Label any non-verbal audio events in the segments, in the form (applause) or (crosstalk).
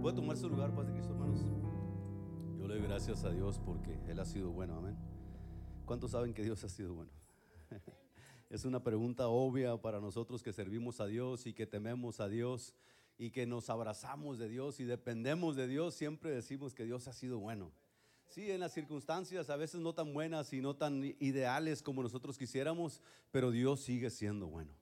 Puede tomar su lugar, Paz de Cristo, hermanos. Yo le doy gracias a Dios porque Él ha sido bueno, amén. ¿Cuántos saben que Dios ha sido bueno? (laughs) es una pregunta obvia para nosotros que servimos a Dios y que tememos a Dios y que nos abrazamos de Dios y dependemos de Dios. Siempre decimos que Dios ha sido bueno. Sí, en las circunstancias a veces no tan buenas y no tan ideales como nosotros quisiéramos, pero Dios sigue siendo bueno.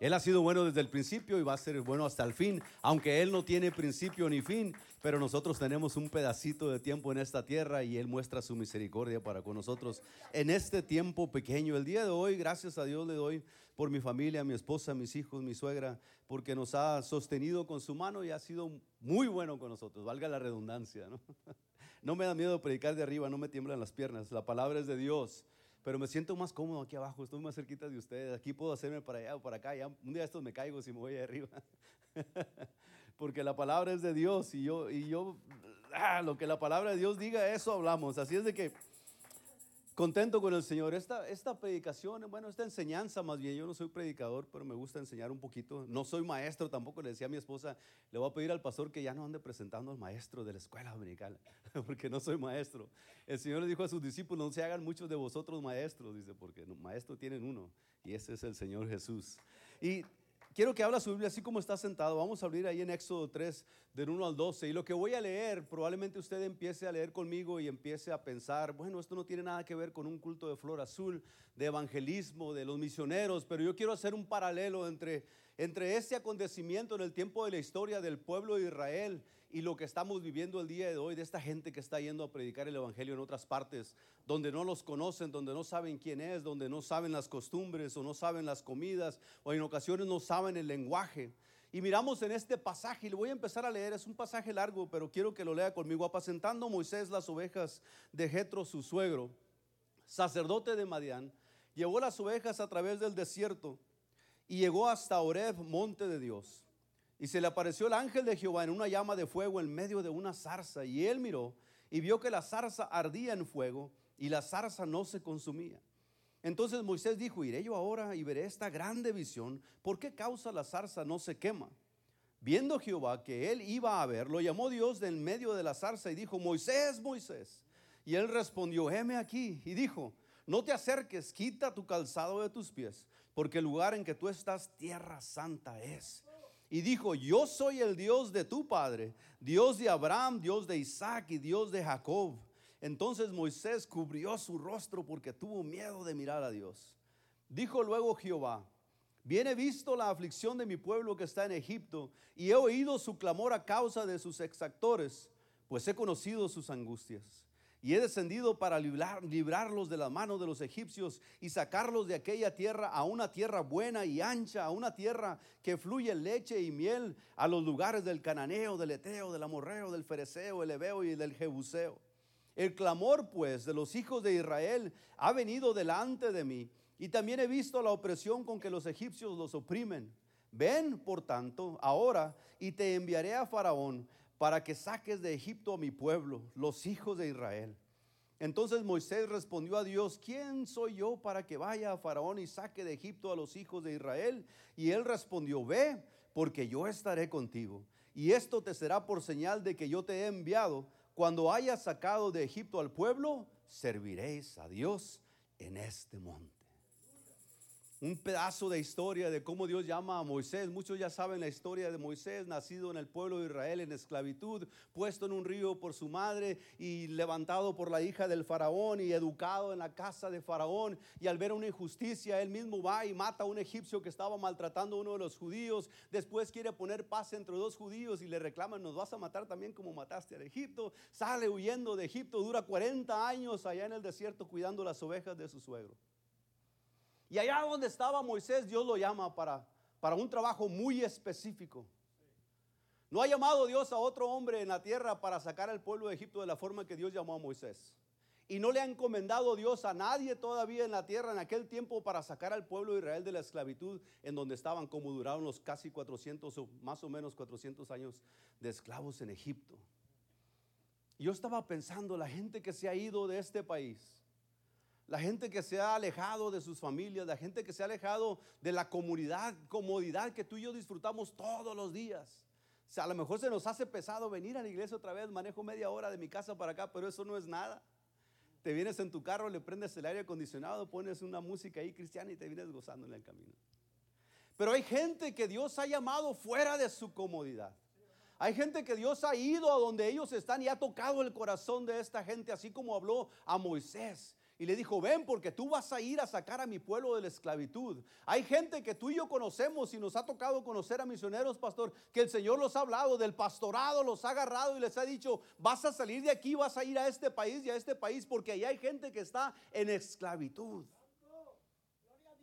Él ha sido bueno desde el principio y va a ser bueno hasta el fin, aunque Él no tiene principio ni fin, pero nosotros tenemos un pedacito de tiempo en esta tierra y Él muestra su misericordia para con nosotros en este tiempo pequeño. El día de hoy, gracias a Dios le doy por mi familia, mi esposa, mis hijos, mi suegra, porque nos ha sostenido con su mano y ha sido muy bueno con nosotros, valga la redundancia. No, (laughs) no me da miedo predicar de arriba, no me tiemblan las piernas, la palabra es de Dios pero me siento más cómodo aquí abajo, estoy más cerquita de ustedes, aquí puedo hacerme para allá o para acá, ya, un día estos me caigo si me voy arriba, (laughs) porque la palabra es de Dios y yo, y yo, ah, lo que la palabra de Dios diga, eso hablamos, así es de que contento con el Señor. Esta, esta predicación, bueno, esta enseñanza más bien, yo no soy predicador, pero me gusta enseñar un poquito. No soy maestro tampoco, le decía a mi esposa, le voy a pedir al pastor que ya no ande presentando al maestro de la escuela dominical, (laughs) porque no soy maestro. El Señor le dijo a sus discípulos, no se hagan muchos de vosotros maestros, dice, porque maestro tienen uno, y ese es el Señor Jesús. Y quiero que habla su Biblia así como está sentado. Vamos a abrir ahí en Éxodo 3, del 1 al 12. Y lo que voy a leer, probablemente usted empiece a leer conmigo y empiece a pensar, bueno, esto no tiene nada que ver con un culto de flor azul, de evangelismo, de los misioneros, pero yo quiero hacer un paralelo entre, entre este acontecimiento en el tiempo de la historia del pueblo de Israel y lo que estamos viviendo el día de hoy de esta gente que está yendo a predicar el Evangelio en otras partes, donde no los conocen, donde no saben quién es, donde no saben las costumbres o no saben las comidas o en ocasiones no saben el lenguaje. Y miramos en este pasaje, y le voy a empezar a leer, es un pasaje largo, pero quiero que lo lea conmigo. Apacentando Moisés las ovejas de Jetro, su suegro, sacerdote de Madián, llevó las ovejas a través del desierto y llegó hasta Oreb, monte de Dios. Y se le apareció el ángel de Jehová en una llama de fuego en medio de una zarza. Y él miró y vio que la zarza ardía en fuego y la zarza no se consumía. Entonces Moisés dijo, iré yo ahora y veré esta grande visión. ¿Por qué causa la zarza no se quema? Viendo Jehová que él iba a ver, lo llamó Dios del medio de la zarza y dijo, Moisés, Moisés. Y él respondió, heme aquí. Y dijo, no te acerques, quita tu calzado de tus pies, porque el lugar en que tú estás, tierra santa es y dijo, yo soy el Dios de tu padre, Dios de Abraham, Dios de Isaac y Dios de Jacob. Entonces Moisés cubrió su rostro porque tuvo miedo de mirar a Dios. Dijo luego Jehová, viene visto la aflicción de mi pueblo que está en Egipto y he oído su clamor a causa de sus exactores, pues he conocido sus angustias. Y he descendido para librarlos de la mano de los egipcios y sacarlos de aquella tierra a una tierra buena y ancha, a una tierra que fluye leche y miel, a los lugares del cananeo, del eteo, del amorreo, del fereceo, el ebeo y del jebuseo. El clamor, pues, de los hijos de Israel ha venido delante de mí, y también he visto la opresión con que los egipcios los oprimen. Ven, por tanto, ahora, y te enviaré a Faraón para que saques de Egipto a mi pueblo, los hijos de Israel. Entonces Moisés respondió a Dios, ¿quién soy yo para que vaya a Faraón y saque de Egipto a los hijos de Israel? Y él respondió, ve, porque yo estaré contigo. Y esto te será por señal de que yo te he enviado. Cuando hayas sacado de Egipto al pueblo, serviréis a Dios en este monte un pedazo de historia de cómo Dios llama a Moisés. Muchos ya saben la historia de Moisés, nacido en el pueblo de Israel en esclavitud, puesto en un río por su madre y levantado por la hija del faraón y educado en la casa de faraón. Y al ver una injusticia, él mismo va y mata a un egipcio que estaba maltratando a uno de los judíos. Después quiere poner paz entre dos judíos y le reclaman, nos vas a matar también como mataste al Egipto. Sale huyendo de Egipto, dura 40 años allá en el desierto cuidando las ovejas de su suegro. Y allá donde estaba Moisés, Dios lo llama para, para un trabajo muy específico. No ha llamado Dios a otro hombre en la tierra para sacar al pueblo de Egipto de la forma que Dios llamó a Moisés. Y no le ha encomendado Dios a nadie todavía en la tierra en aquel tiempo para sacar al pueblo de Israel de la esclavitud en donde estaban, como duraron los casi 400 o más o menos 400 años de esclavos en Egipto. Yo estaba pensando, la gente que se ha ido de este país, la gente que se ha alejado de sus familias, la gente que se ha alejado de la comunidad, comodidad que tú y yo disfrutamos todos los días. A lo mejor se nos hace pesado venir a la iglesia otra vez, manejo media hora de mi casa para acá, pero eso no es nada. Te vienes en tu carro, le prendes el aire acondicionado, pones una música ahí cristiana y te vienes gozando en el camino. Pero hay gente que Dios ha llamado fuera de su comodidad. Hay gente que Dios ha ido a donde ellos están y ha tocado el corazón de esta gente, así como habló a Moisés y le dijo, ven porque tú vas a ir a sacar a mi pueblo de la esclavitud. Hay gente que tú y yo conocemos y nos ha tocado conocer a misioneros, pastor, que el Señor los ha hablado del pastorado, los ha agarrado y les ha dicho, vas a salir de aquí, vas a ir a este país y a este país porque ahí hay gente que está en esclavitud.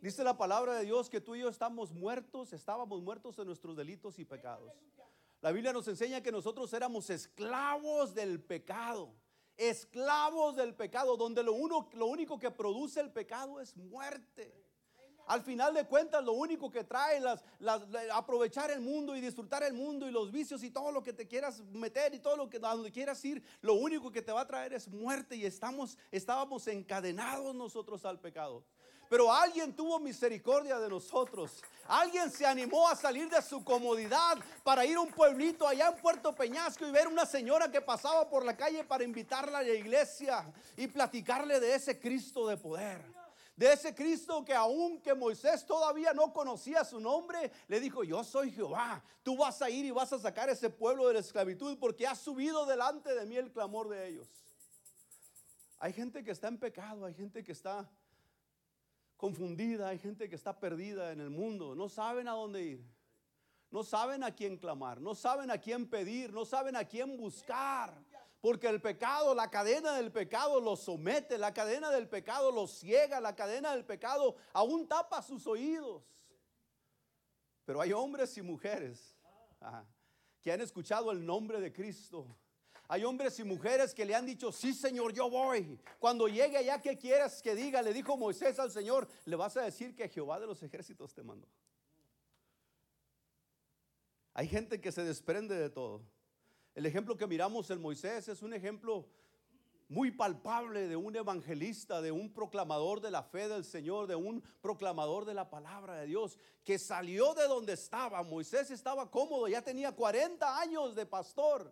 Dice la palabra de Dios que tú y yo estamos muertos, estábamos muertos en nuestros delitos y pecados. La Biblia nos enseña que nosotros éramos esclavos del pecado esclavos del pecado, donde lo, uno, lo único que produce el pecado es muerte. Al final de cuentas, lo único que trae las, aprovechar el mundo y disfrutar el mundo y los vicios y todo lo que te quieras meter y todo lo que a donde quieras ir, lo único que te va a traer es muerte y estamos estábamos encadenados nosotros al pecado. Pero alguien tuvo misericordia de nosotros. Alguien se animó a salir de su comodidad para ir a un pueblito allá en Puerto Peñasco y ver una señora que pasaba por la calle para invitarla a la iglesia y platicarle de ese Cristo de poder. De ese Cristo que aunque Moisés todavía no conocía su nombre, le dijo, yo soy Jehová, tú vas a ir y vas a sacar ese pueblo de la esclavitud porque ha subido delante de mí el clamor de ellos. Hay gente que está en pecado, hay gente que está confundida, hay gente que está perdida en el mundo, no saben a dónde ir, no saben a quién clamar, no saben a quién pedir, no saben a quién buscar. Porque el pecado, la cadena del pecado los somete, la cadena del pecado los ciega, la cadena del pecado aún tapa sus oídos. Pero hay hombres y mujeres que han escuchado el nombre de Cristo hay hombres y mujeres que le han dicho, sí Señor, yo voy. Cuando llegue allá, ¿qué quieres que diga? Le dijo Moisés al Señor, le vas a decir que Jehová de los ejércitos te mandó. Hay gente que se desprende de todo. El ejemplo que miramos en Moisés es un ejemplo muy palpable de un evangelista, de un proclamador de la fe del Señor, de un proclamador de la palabra de Dios, que salió de donde estaba. Moisés estaba cómodo, ya tenía 40 años de pastor.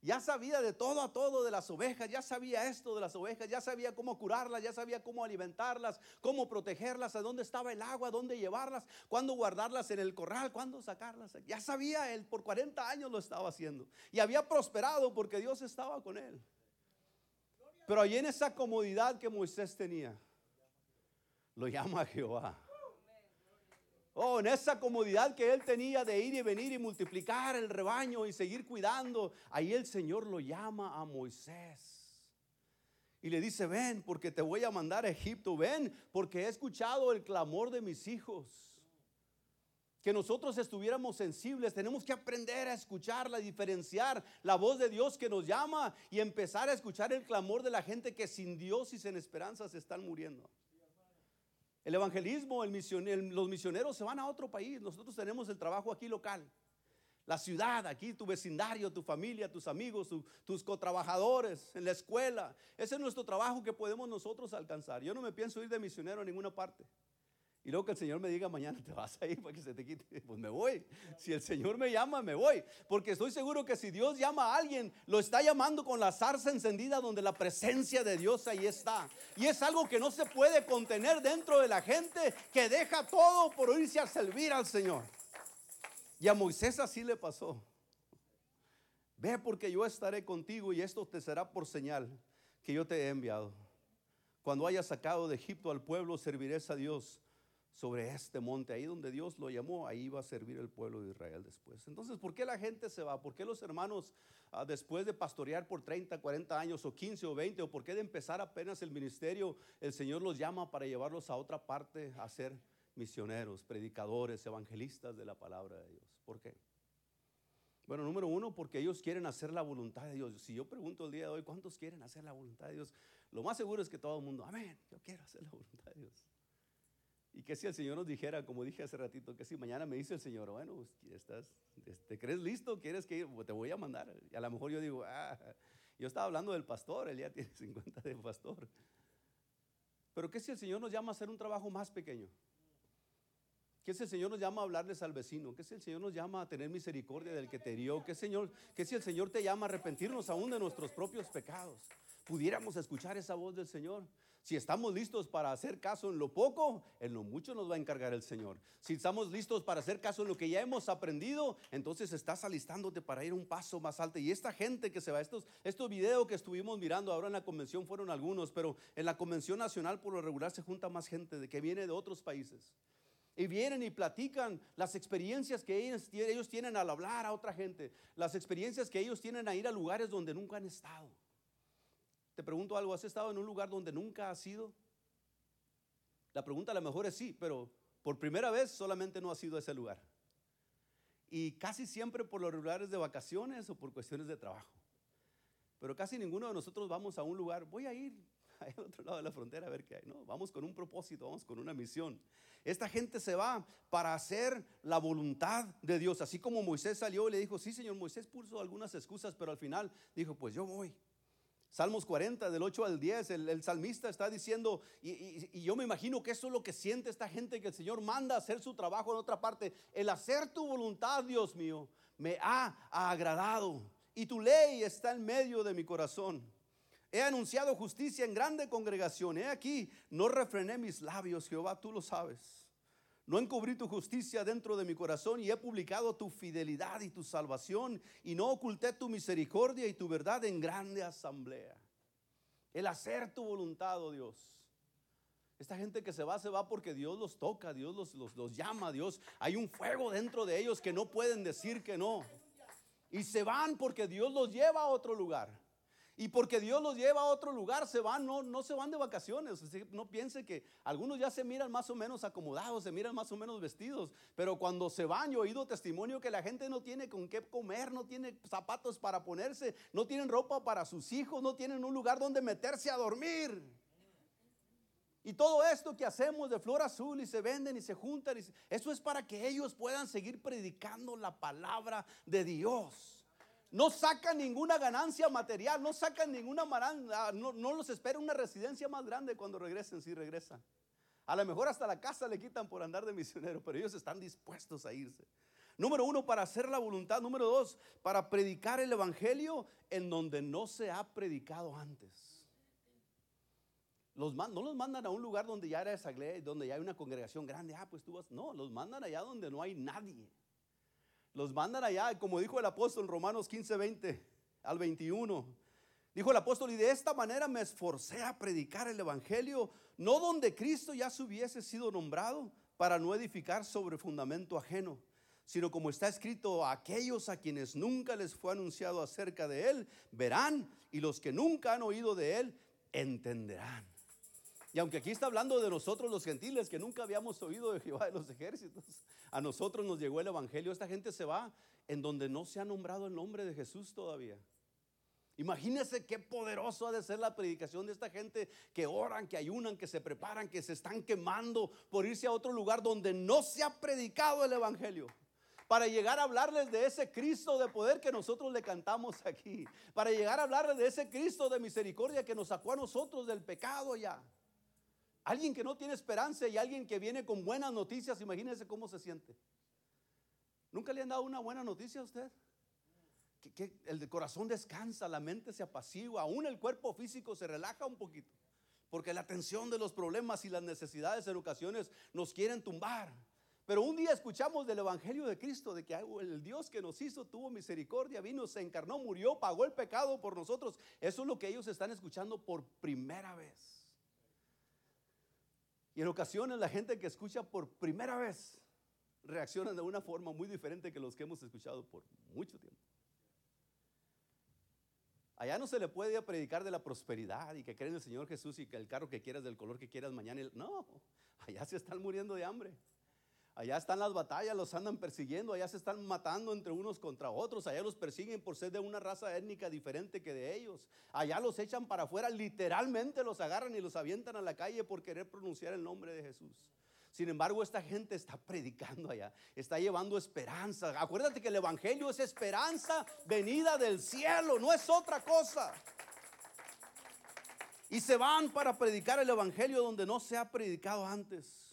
Ya sabía de todo a todo de las ovejas, ya sabía esto de las ovejas, ya sabía cómo curarlas, ya sabía cómo alimentarlas, cómo protegerlas, a dónde estaba el agua, dónde llevarlas, cuándo guardarlas en el corral, cuándo sacarlas. Ya sabía él, por 40 años lo estaba haciendo. Y había prosperado porque Dios estaba con él. Pero allí en esa comodidad que Moisés tenía, lo llama Jehová. Oh, en esa comodidad que él tenía de ir y venir y multiplicar el rebaño y seguir cuidando, ahí el Señor lo llama a Moisés. Y le dice, ven porque te voy a mandar a Egipto, ven porque he escuchado el clamor de mis hijos. Que nosotros estuviéramos sensibles, tenemos que aprender a escucharla, diferenciar la voz de Dios que nos llama y empezar a escuchar el clamor de la gente que sin Dios y sin esperanza se están muriendo. El evangelismo, el los misioneros se van a otro país. Nosotros tenemos el trabajo aquí local. La ciudad, aquí tu vecindario, tu familia, tus amigos, tus cotrabajadores, en la escuela. Ese es nuestro trabajo que podemos nosotros alcanzar. Yo no me pienso ir de misionero a ninguna parte. Y luego que el Señor me diga mañana te vas a ir para que se te quite, pues me voy. Si el Señor me llama, me voy. Porque estoy seguro que si Dios llama a alguien, lo está llamando con la zarza encendida donde la presencia de Dios ahí está. Y es algo que no se puede contener dentro de la gente que deja todo por irse a servir al Señor. Y a Moisés así le pasó. Ve porque yo estaré contigo y esto te será por señal que yo te he enviado. Cuando hayas sacado de Egipto al pueblo, servirás a Dios sobre este monte, ahí donde Dios lo llamó, ahí va a servir el pueblo de Israel después. Entonces, ¿por qué la gente se va? ¿Por qué los hermanos, ah, después de pastorear por 30, 40 años, o 15 o 20, o por qué de empezar apenas el ministerio, el Señor los llama para llevarlos a otra parte a ser misioneros, predicadores, evangelistas de la palabra de Dios? ¿Por qué? Bueno, número uno, porque ellos quieren hacer la voluntad de Dios. Si yo pregunto el día de hoy, ¿cuántos quieren hacer la voluntad de Dios? Lo más seguro es que todo el mundo, amén, yo quiero hacer la voluntad de Dios. Y que si el Señor nos dijera, como dije hace ratito, que si mañana me dice el Señor, bueno, pues, estás, ¿te crees listo? ¿Quieres que te voy a mandar? Y a lo mejor yo digo, ah, yo estaba hablando del pastor, él ya (laughs) tiene 50 de pastor. Pero ¿qué si el Señor nos llama a hacer un trabajo más pequeño? Que si el Señor nos llama a hablarles al vecino, que si el Señor nos llama a tener misericordia del que te que, Señor, que si el Señor te llama a arrepentirnos aún de nuestros propios pecados. Pudiéramos escuchar esa voz del Señor. Si estamos listos para hacer caso en lo poco, en lo mucho nos va a encargar el Señor. Si estamos listos para hacer caso en lo que ya hemos aprendido, entonces estás alistándote para ir un paso más alto. Y esta gente que se va, estos, estos videos que estuvimos mirando ahora en la convención fueron algunos, pero en la convención nacional por lo regular se junta más gente de que viene de otros países. Y vienen y platican las experiencias que ellos, ellos tienen al hablar a otra gente, las experiencias que ellos tienen a ir a lugares donde nunca han estado. Te pregunto algo, ¿has estado en un lugar donde nunca has ido? La pregunta a lo mejor es sí, pero por primera vez solamente no has ido a ese lugar. Y casi siempre por los lugares de vacaciones o por cuestiones de trabajo. Pero casi ninguno de nosotros vamos a un lugar, voy a ir (laughs) al otro lado de la frontera a ver qué hay. No, vamos con un propósito, vamos con una misión. Esta gente se va para hacer la voluntad de Dios. Así como Moisés salió y le dijo, sí, señor, Moisés puso algunas excusas, pero al final dijo, pues yo voy. Salmos 40, del 8 al 10, el, salmista está diciendo, y, yo me imagino que eso es lo que siente esta gente, que el Señor manda a hacer su trabajo en otra parte. El hacer tu voluntad, Dios mío, me ha agradado. Y tu ley está en medio de mi corazón. He anunciado justicia en grande congregación. He aquí, no refrené mis labios, Jehová, tú lo sabes. No encubrí tu justicia dentro de mi corazón y he publicado tu fidelidad y tu salvación y no oculté tu misericordia y tu verdad en grande asamblea. El hacer tu voluntad, oh Dios. Esta gente que se va, se va porque Dios los toca, Dios los, los, los llama, Dios. Hay un fuego dentro de ellos que no pueden decir que no. Y se van porque Dios los lleva a otro lugar. Y porque Dios los lleva a otro lugar, se van, no, no se van de vacaciones. No piense que algunos ya se miran más o menos acomodados, se miran más o menos vestidos. Pero cuando se van, yo he oído testimonio que la gente no tiene con qué comer, no tiene zapatos para ponerse, no tienen ropa para sus hijos, no tienen un lugar donde meterse a dormir. Y todo esto que hacemos de flor azul y se venden y se juntan, eso es para que ellos puedan seguir predicando la palabra de Dios. No sacan ninguna ganancia material, no sacan ninguna maranda, no, no los espera una residencia más grande cuando regresen, si regresan. A lo mejor hasta la casa le quitan por andar de misionero, pero ellos están dispuestos a irse. Número uno, para hacer la voluntad. Número dos, para predicar el Evangelio en donde no se ha predicado antes. No los mandan a un lugar donde ya era esa donde ya hay una congregación grande. Ah, pues tú vas. No, los mandan allá donde no hay nadie. Los mandan allá, como dijo el apóstol Romanos 15, 20 al 21. Dijo el apóstol, y de esta manera me esforcé a predicar el Evangelio, no donde Cristo ya se hubiese sido nombrado, para no edificar sobre fundamento ajeno, sino como está escrito, aquellos a quienes nunca les fue anunciado acerca de Él, verán, y los que nunca han oído de Él, entenderán. Y aunque aquí está hablando de nosotros los gentiles que nunca habíamos oído de Jehová de los ejércitos, a nosotros nos llegó el Evangelio. Esta gente se va en donde no se ha nombrado el nombre de Jesús todavía. Imagínense qué poderoso ha de ser la predicación de esta gente que oran, que ayunan, que se preparan, que se están quemando por irse a otro lugar donde no se ha predicado el Evangelio para llegar a hablarles de ese Cristo de poder que nosotros le cantamos aquí, para llegar a hablarles de ese Cristo de misericordia que nos sacó a nosotros del pecado ya. Alguien que no tiene esperanza y alguien que viene con buenas noticias, imagínense cómo se siente. ¿Nunca le han dado una buena noticia a usted? Que, el corazón descansa, la mente se apacigua, aún el cuerpo físico se relaja un poquito. Porque la tensión de los problemas y las necesidades en ocasiones nos quieren tumbar. Pero un día escuchamos del Evangelio de Cristo, de que el Dios que nos hizo tuvo misericordia, vino, se encarnó, murió, pagó el pecado por nosotros. Eso es lo que ellos están escuchando por primera vez. Y en ocasiones la gente que escucha por primera vez reacciona de una forma muy diferente que los que hemos escuchado por mucho tiempo. Allá no se le puede predicar de la prosperidad y que creen en el Señor Jesús y que el carro que quieras del color que quieras mañana. No, allá se están muriendo de hambre. Allá están las batallas, los andan persiguiendo, allá se están matando entre unos contra otros, allá los persiguen por ser de una raza étnica diferente que de ellos. Allá los echan para afuera, literalmente los agarran y los avientan a la calle por querer pronunciar el nombre de Jesús. Sin embargo, esta gente está (laughs) predicando allá, está llevando esperanza. Acuérdate que el Evangelio es esperanza venida del cielo, no es otra cosa. Y se van para predicar el Evangelio donde no se ha predicado antes.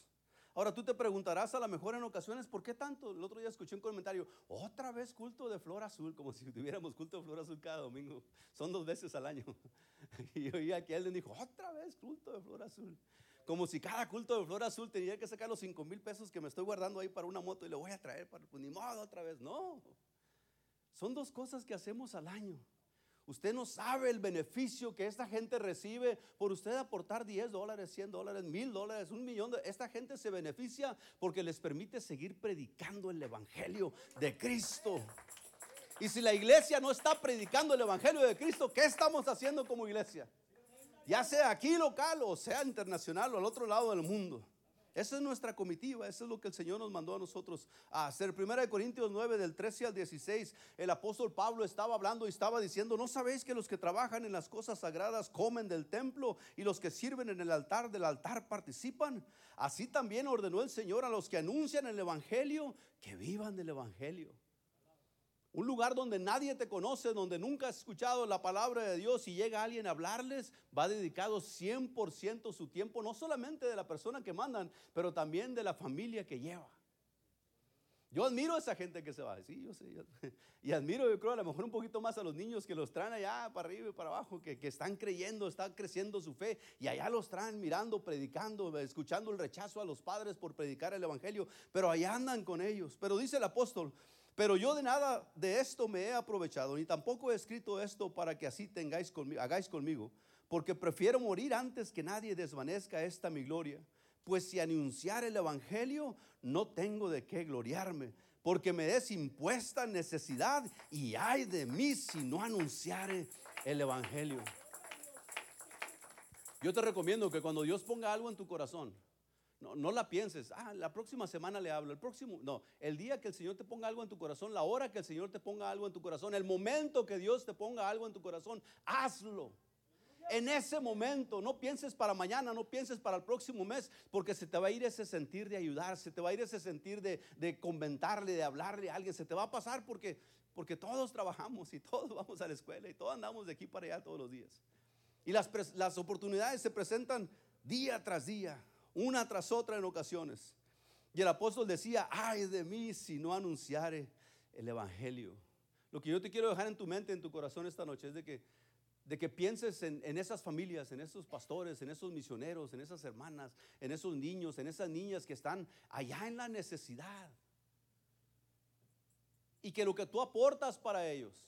Ahora tú te preguntarás a lo mejor en ocasiones, ¿por qué tanto? El otro día escuché un comentario, otra vez culto de flor azul, como si tuviéramos culto de flor azul cada domingo. Son dos veces al año. (laughs) Y oí que alguien dijo, otra vez culto de flor azul. Como si cada culto de flor azul tenía que sacar los 5 mil pesos que me estoy guardando ahí para una moto y le voy a traer para, pues ni otra vez. No. Son dos cosas que hacemos al año. Usted no sabe el beneficio que esta gente recibe por usted aportar 10 dólares, 100 dólares, 1000 dólares, un millón. De, esta gente se beneficia porque les permite seguir predicando el Evangelio de Cristo. Y si la iglesia no está predicando el Evangelio de Cristo, ¿qué estamos haciendo como iglesia? Ya sea aquí local o sea internacional o al otro lado del mundo. Esa es nuestra comitiva, eso es lo que el Señor nos mandó a nosotros a hacer. Primera de Corintios 9, del 13 al 16, el apóstol Pablo estaba hablando y estaba diciendo, ¿no sabéis que los que trabajan en las cosas sagradas comen del templo y los que sirven en el altar del altar participan? Así también ordenó el Señor a los que anuncian el Evangelio que vivan del Evangelio. Un lugar donde nadie te conoce, donde nunca has escuchado la palabra de Dios y llega alguien a hablarles, va dedicado 100% su tiempo, no solamente de la persona que mandan, pero también de la familia que lleva. Yo admiro a esa gente que se va, sí, yo sé. (laughs) y admiro, yo creo, a lo mejor un poquito más a los niños que los traen allá para arriba y para abajo, que, que están creyendo, están creciendo su fe, y allá los traen mirando, predicando, escuchando el rechazo a los padres por predicar el Evangelio, pero allá andan con ellos. Pero dice el apóstol, pero yo de nada de esto me he aprovechado, ni tampoco he escrito esto para que así tengáis conmigo, hagáis conmigo, porque prefiero morir antes que nadie desvanezca esta mi gloria. Pues si anunciar el Evangelio, no tengo de qué gloriarme, porque me es impuesta necesidad y hay de mí si no anunciare el Evangelio. Yo te recomiendo que cuando Dios ponga algo en tu corazón, no, la pienses, ah, la próxima semana le hablo, el próximo, no, el día que el Señor te ponga algo en tu corazón, la hora que el Señor te ponga algo en tu corazón, el momento que Dios te ponga algo en tu corazón, hazlo. En ese momento, no pienses para mañana, no pienses para el próximo mes, porque se te va a ir ese sentir de ayudar, se te va a ir ese sentir de, de comentarle, de hablarle a alguien, se te va a pasar porque, porque todos trabajamos y todos (laughs) vamos a la escuela y todos andamos de aquí para allá todos los días. Y las, las oportunidades se presentan día tras día una tras otra en ocasiones. Y el apóstol decía, ay de mí si no anunciare el Evangelio. Lo que yo te quiero dejar en tu mente, en tu corazón esta noche es de que, de que pienses en, en esas familias, en esos pastores, en esos misioneros, en esas hermanas, en esos niños, en esas niñas que están allá en la necesidad. Y que lo que tú aportas para ellos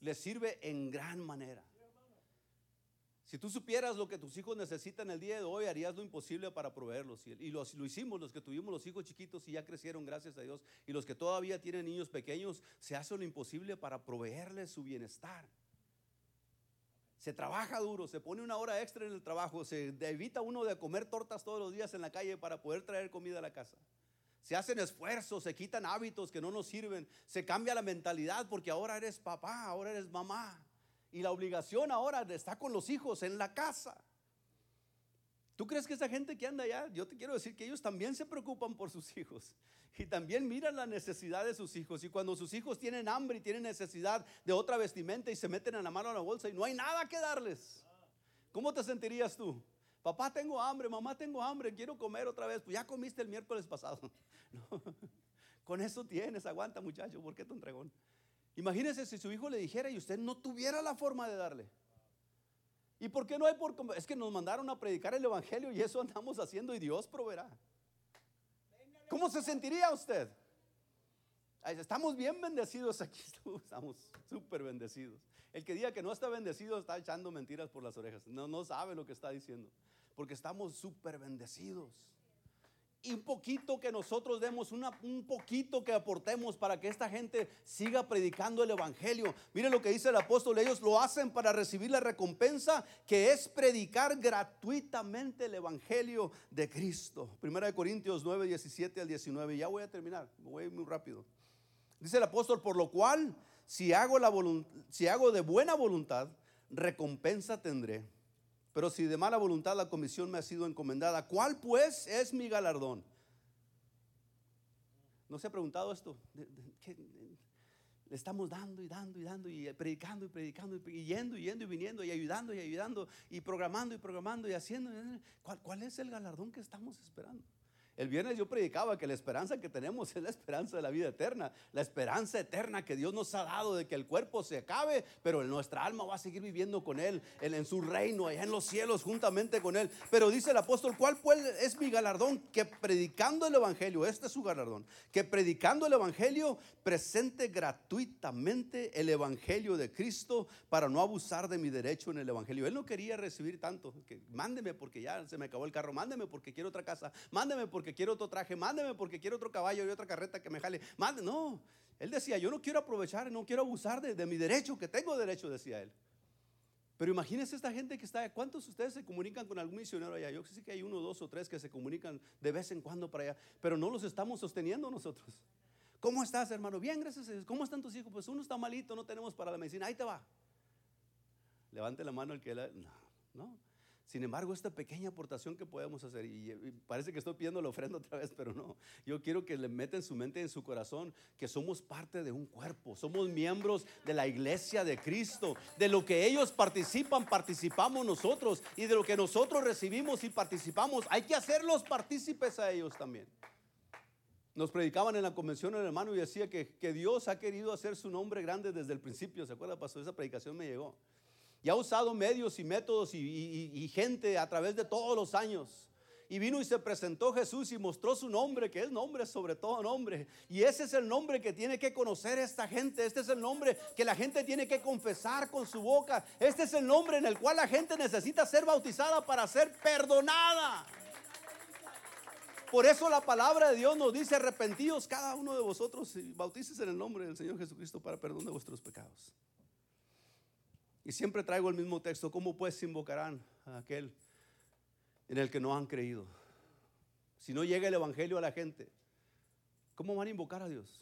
les sirve en gran manera. Si tú supieras lo que tus hijos necesitan el día de hoy, harías lo imposible para proveerlos. Y lo, lo hicimos, los que tuvimos los hijos chiquitos y ya crecieron, gracias a Dios. Y los que todavía tienen niños pequeños, se hace lo imposible para proveerles su bienestar. Se trabaja duro, se pone una hora extra en el trabajo, se evita uno de comer tortas todos los días en la calle para poder traer comida a la casa. Se hacen esfuerzos, se quitan hábitos que no nos sirven, se cambia la mentalidad porque ahora eres papá, ahora eres mamá. Y la obligación ahora estar con los hijos en la casa. ¿Tú crees que esa gente que anda allá, yo te quiero decir que ellos también se preocupan por sus hijos (laughs) y también miran la necesidad de sus hijos? Y cuando sus hijos tienen hambre y tienen necesidad de otra vestimenta y se meten en la mano a la bolsa y no hay nada que darles, ¿cómo te sentirías tú? Papá, tengo hambre, mamá, tengo hambre, quiero comer otra vez. Pues ya comiste el miércoles pasado. (laughs) Con eso tienes, aguanta muchacho, ¿por qué te entregón? Imagínese si su hijo le dijera y usted no tuviera la forma de darle. ¿Y por qué no hay por Es que nos mandaron a predicar el evangelio y eso andamos haciendo y Dios proveerá. ¿Cómo se sentiría usted? Estamos bien bendecidos aquí, (laughs) estamos súper bendecidos. El que diga que no está bendecido está echando mentiras por las orejas. No, no sabe lo que está diciendo. Porque estamos súper bendecidos y un poquito que nosotros demos, un poquito que aportemos para que esta gente siga predicando el Evangelio. Mire lo que dice el apóstol, ellos lo hacen para recibir la recompensa que es predicar gratuitamente el Evangelio de Cristo. Primera de Corintios 9, 17 al 19. Ya voy a terminar, voy muy rápido. Dice el apóstol, por lo cual, si hago, la si hago de buena voluntad, recompensa tendré pero si de mala voluntad la comisión me ha sido encomendada, ¿cuál pues es mi galardón? ¿No se ha preguntado esto? le estamos dando y dando y dando y predicando y predicando y yendo y yendo y viniendo y ayudando y ayudando y programando y programando y haciendo. ¿Cuál, cuál es el galardón que estamos esperando? El viernes yo predicaba que la esperanza que tenemos es la esperanza de la vida eterna, la esperanza eterna que Dios nos ha dado de que el cuerpo se acabe, pero nuestra alma va a seguir viviendo con Él, en su reino, allá en los cielos, juntamente con Él. Pero dice el apóstol, ¿cuál es mi galardón? Que predicando el Evangelio, este es su galardón, que predicando el Evangelio presente gratuitamente el Evangelio de Cristo para no abusar de mi derecho en el Evangelio. Él no quería recibir tanto, que mándeme porque ya se me acabó el carro, mándeme porque quiero otra casa, mándeme porque porque quiero otro traje, mándeme porque quiero otro caballo y otra carreta que me jale. Mándeme. No, él decía, yo no quiero aprovechar, no quiero abusar de, mi derecho, que tengo derecho, decía él. Pero imagínense esta gente que está, ¿cuántos de ustedes se comunican con algún misionero allá? Yo sé que hay uno, dos o tres que se comunican de vez en cuando para allá, pero no los estamos sosteniendo nosotros. ¿Cómo estás, hermano? Bien, gracias a Dios. ¿Cómo están tus hijos? Pues uno está malito, no tenemos para la medicina. Ahí te va. Levante la mano el que la... No, no. Sin embargo, esta pequeña aportación que podemos hacer, y parece que estoy pidiendo la ofrenda (laughs) otra vez, pero no, yo quiero que le meta en su mente en su corazón que somos parte de un cuerpo, somos miembros de la iglesia de Cristo, de lo que ellos participan, participamos nosotros, y de lo que nosotros recibimos y participamos, hay que hacerlos partícipes a ellos también. Nos predicaban en la convención el hermano y decía que, que Dios ha querido hacer su nombre grande desde el principio, ¿se acuerda, pastor? Esa predicación me llegó. Y ha usado medios y métodos y, gente a través de todos los años. Y vino y se presentó Jesús y mostró su nombre, que es nombre sobre todo nombre. Y ese es el nombre que tiene que conocer esta gente. Este es el nombre que la gente tiene que confesar con su boca. Este es el nombre en el cual la gente necesita ser bautizada para ser perdonada. Por eso la palabra de Dios nos dice, arrepentidos cada uno de vosotros y bautices en el nombre del Señor Jesucristo para perdón de vuestros pecados. Y siempre traigo el mismo texto. ¿Cómo pues invocarán a aquel en el que no han creído? Si no llega el Evangelio a la gente, ¿cómo van a invocar a Dios?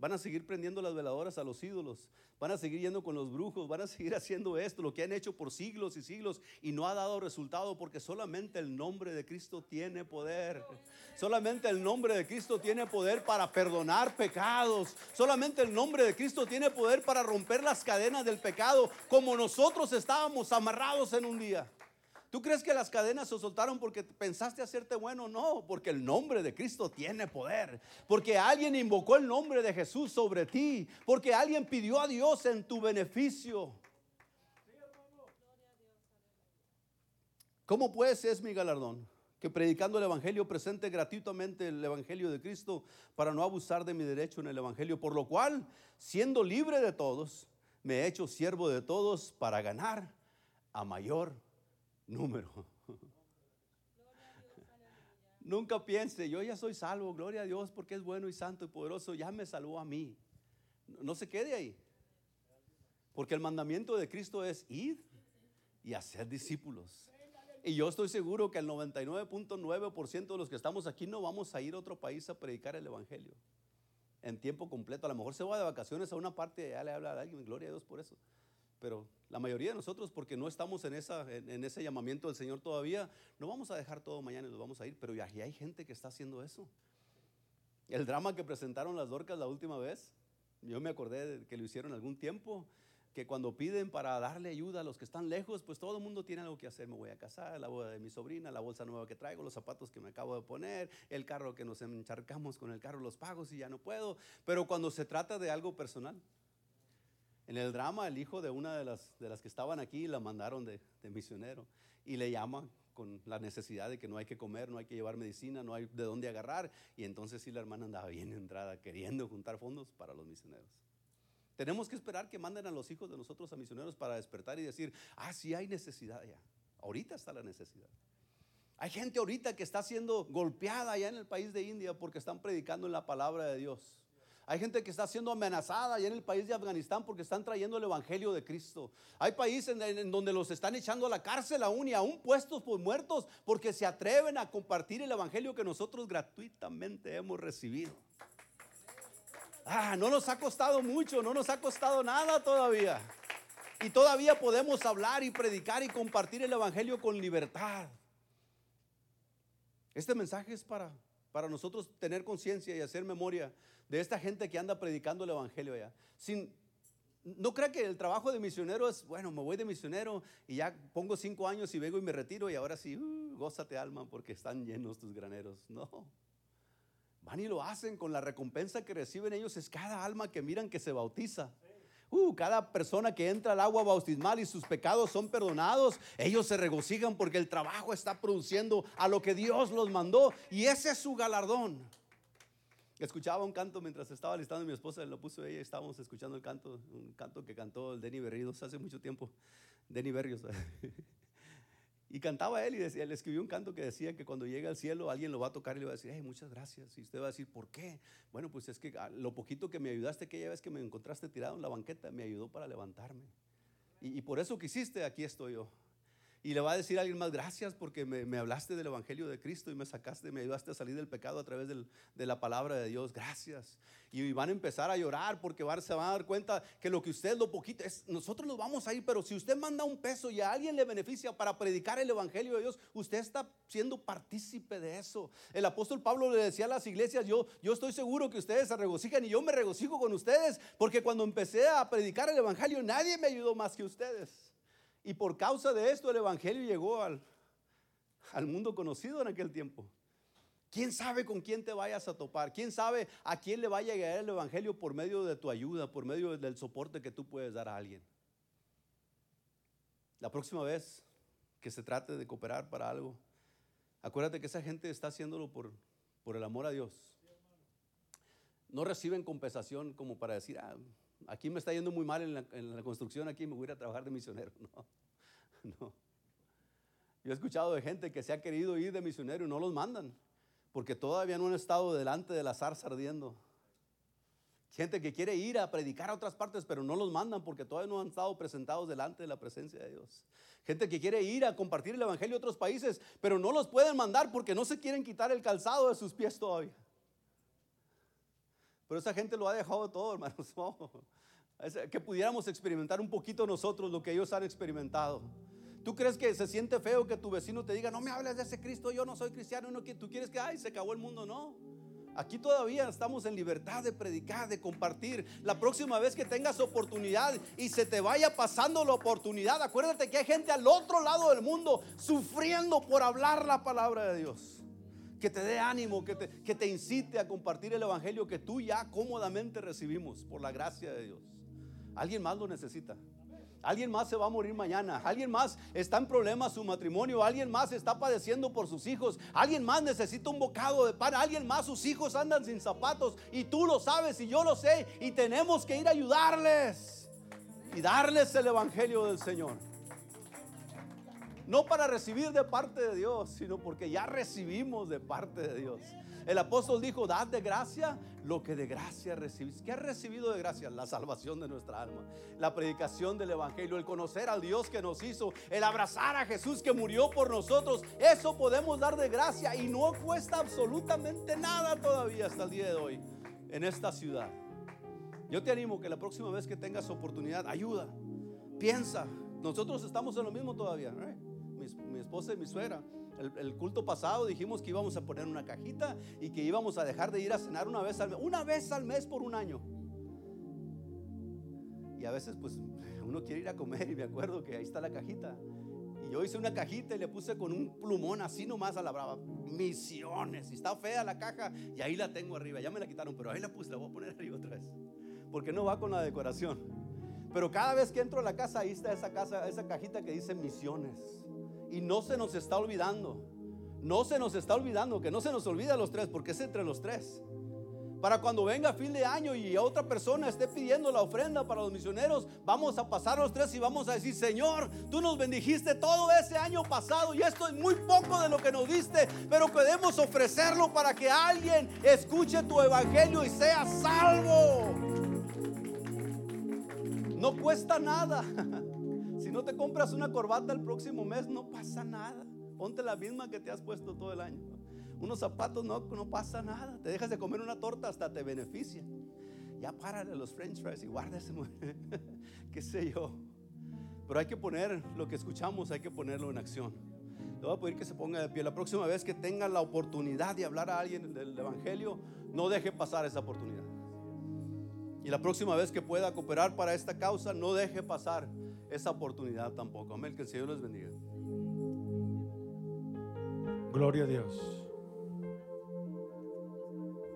Van a seguir prendiendo las veladoras a los ídolos, van a seguir yendo con los brujos, van a seguir (laughs) haciendo esto, lo que han hecho por siglos y siglos y no ha dado resultado porque solamente el nombre de Cristo tiene poder. Solamente el nombre de Cristo tiene poder para perdonar pecados. Solamente el nombre de Cristo tiene poder para romper las cadenas del pecado como nosotros estábamos amarrados en un día. ¿Tú crees que las cadenas se soltaron porque pensaste hacerte bueno? No, porque el nombre de Cristo tiene poder. Porque alguien invocó el nombre de Jesús sobre ti. Porque alguien pidió a Dios en tu beneficio. ¿Cómo pues es mi galardón? Que predicando el Evangelio presente gratuitamente el Evangelio de Cristo para no abusar de mi derecho en el Evangelio. Por lo cual, siendo libre de todos, me he hecho siervo de todos para ganar a mayor número. Nunca piense, yo ya soy salvo, gloria a Dios, porque es bueno y santo y poderoso, ya me salvó a mí. No se quede ahí. Porque el mandamiento de Cristo es ir y hacer discípulos. Y yo estoy seguro que el 99.9% de los que estamos aquí no vamos a ir a otro país a predicar el Evangelio en tiempo completo. A lo mejor se va de vacaciones a una parte y ya le habla a alguien, gloria a Dios por eso. Pero la mayoría de nosotros, porque no estamos en, esa, en, ese llamamiento del Señor todavía, no vamos a dejar todo mañana y nos vamos a ir. Pero ya, hay gente que está haciendo eso. El drama que presentaron las Dorcas la última vez, yo me acordé de que lo hicieron algún tiempo, que cuando piden para darle ayuda a los que están lejos, pues todo el mundo tiene algo que hacer. Me voy a casar, la boda de mi sobrina, la bolsa nueva que traigo, los zapatos que me acabo de poner, el carro que nos encharcamos con el carro, los pagos y ya no puedo. Pero cuando se trata de algo personal, en el drama, el hijo de una de las, de las que estaban aquí la mandaron de, misionero y le llaman con la necesidad de que no hay que comer, no hay que llevar medicina, no hay de dónde agarrar. Y entonces sí la hermana andaba bien entrada, queriendo juntar fondos para los misioneros. Tenemos que esperar que manden a los hijos de nosotros a misioneros para despertar y decir, ah, sí hay necesidad ya. Ahorita está la necesidad. Hay gente ahorita que está siendo golpeada allá en el país de India porque están predicando en la palabra de Dios. Hay gente que está siendo amenazada allá en el país de Afganistán porque están trayendo el Evangelio de Cristo. Hay países en, donde los están echando a la cárcel aún y aún puestos por muertos porque se atreven a compartir el Evangelio que nosotros gratuitamente hemos recibido. Ah, no nos ha costado mucho, no nos ha costado nada todavía. Y todavía podemos hablar y predicar y compartir el Evangelio con libertad. Este mensaje es para, para nosotros tener conciencia y hacer memoria de esta gente que anda predicando el Evangelio allá. Sin, no crea que el trabajo de misionero es, bueno, me voy de misionero y ya pongo cinco años y vengo y me retiro y ahora sí, uh, gózate alma porque están llenos tus graneros. No, Van y lo hacen con la recompensa que reciben ellos es cada alma que miran que se bautiza. Uh, cada persona que entra al agua bautismal y sus pecados son perdonados, ellos se regocijan porque el trabajo está produciendo a lo que Dios los mandó y ese es su galardón. Escuchaba un canto mientras estaba listando mi esposa, lo puso ella, estábamos escuchando el canto, un canto que cantó el Denny Berridos hace mucho tiempo, Denny Berrios. (laughs) Y cantaba él y decía, le escribió un canto que decía que cuando llegue al cielo alguien lo va a tocar y le va a decir, hey, muchas gracias. Y usted va a decir, ¿por qué? Bueno, pues es que ah, lo poquito que me ayudaste aquella vez que me encontraste tirado en la banqueta me ayudó para levantarme. Y, y por eso que hiciste, aquí estoy yo. Y le va a decir a alguien más, gracias porque me, hablaste del Evangelio de Cristo y me sacaste, me ayudaste a salir del pecado a través de la palabra de Dios. Gracias. Y van a empezar a llorar porque se van a dar cuenta que lo que usted lo poquito es, nosotros nos vamos a ir, pero si usted manda un peso y a alguien le beneficia para predicar el Evangelio de Dios, usted está siendo partícipe de eso. El apóstol Pablo le decía a las iglesias, yo, yo estoy seguro que ustedes se regocijan y yo me regocijo con ustedes, porque cuando empecé a predicar el Evangelio nadie me ayudó más que ustedes. Y por causa de esto el Evangelio llegó al, al mundo conocido en aquel tiempo. ¿Quién sabe con quién te vayas a topar? ¿Quién sabe a quién le vaya a llegar el Evangelio por medio de tu ayuda, por medio del soporte que tú puedes dar a alguien? La próxima vez que se trate de cooperar para algo, acuérdate que esa gente está haciéndolo por, por el amor a Dios. No reciben compensación como para decir, ah, aquí me está yendo muy mal en la, construcción, aquí me voy a ir a trabajar de misionero. (laughs) No, no. Yo he escuchado de gente que se ha querido ir de misionero y no los mandan, porque todavía no han estado delante de la zarza ardiendo. Gente que quiere ir a predicar a otras partes, pero no los mandan porque todavía no han estado presentados delante de la presencia de Dios. Gente que quiere ir a compartir el Evangelio a otros países, pero no los pueden mandar porque no se quieren quitar el calzado de sus pies todavía. Pero esa gente lo ha dejado todo, (laughs) hermanos. Que pudiéramos experimentar un poquito nosotros lo que ellos han experimentado. ¿Tú crees que se siente feo que tu vecino te diga, no me hables de ese Cristo, yo no soy cristiano, no, tú quieres que, ay, se acabó el mundo? No. Aquí todavía estamos en libertad de predicar, de compartir. La próxima vez que tengas oportunidad y se te vaya pasando la oportunidad, acuérdate que hay gente al otro lado del mundo sufriendo por hablar la palabra de Dios que te dé ánimo, que te, que te incite a compartir el Evangelio que tú ya cómodamente recibimos por la gracia de Dios. Alguien más lo necesita. Alguien más se va a morir mañana. Alguien más está en problemas su matrimonio. Alguien más está padeciendo por sus hijos. Alguien más necesita un bocado de pan. Alguien más sus hijos andan sin zapatos. Y tú lo sabes y yo lo sé. Y tenemos que ir a ayudarles. Y darles el Evangelio del Señor. No para recibir de parte de Dios, sino porque ya recibimos de parte de Dios. El apóstol dijo, dad de gracia lo que de gracia recibís. ¿Qué has recibido de gracia? La salvación de nuestra alma, la predicación del Evangelio, el conocer al Dios que nos hizo, el abrazar a Jesús que murió por nosotros. Eso podemos dar de gracia y no cuesta absolutamente nada todavía hasta el día de hoy en esta ciudad. Yo te animo que la próxima vez que tengas oportunidad, ayuda, piensa. Nosotros estamos en lo mismo todavía. ¿eh? Esposa y mi suegra. El, culto pasado dijimos que íbamos a poner una cajita y que íbamos a dejar de ir a cenar una vez al mes, una vez al mes por un año. Y a veces pues uno quiere ir a comer y me acuerdo que ahí está la cajita. Y yo hice una cajita y le puse con un plumón así nomás a la brava. Misiones. Y está fea la caja y ahí la tengo arriba. Ya me la quitaron, pero ahí la puse, la voy a poner arriba otra vez. Porque no va con la decoración. Pero cada vez que entro a la casa, ahí está esa, casa, esa cajita que dice misiones. Y no se nos está olvidando. No se nos está olvidando, que no se nos olvida los tres, porque es entre los tres. Para cuando venga fin de año y otra persona esté pidiendo la ofrenda para los misioneros, vamos a pasar los tres y vamos a decir, Señor, tú nos bendijiste todo ese año pasado y esto es muy poco de lo que nos diste, pero podemos ofrecerlo para que alguien escuche tu evangelio y sea salvo. No cuesta nada. (laughs) No te compras una corbata el próximo mes, no pasa nada. Ponte la misma que te has puesto todo el año. Unos zapatos no, no pasa nada. Te dejas de comer una torta, hasta te beneficia. Ya párale los french fries y guárdese, (laughs) qué sé yo. Pero hay que poner lo que escuchamos, hay que ponerlo en acción. Le voy a pedir que se ponga de pie. La próxima vez que tenga la oportunidad de hablar a alguien del Evangelio, no deje pasar esa oportunidad. Y la próxima vez que pueda cooperar para esta causa, no deje pasar esa oportunidad tampoco. Amén. Que el Señor les bendiga. Gloria a Dios.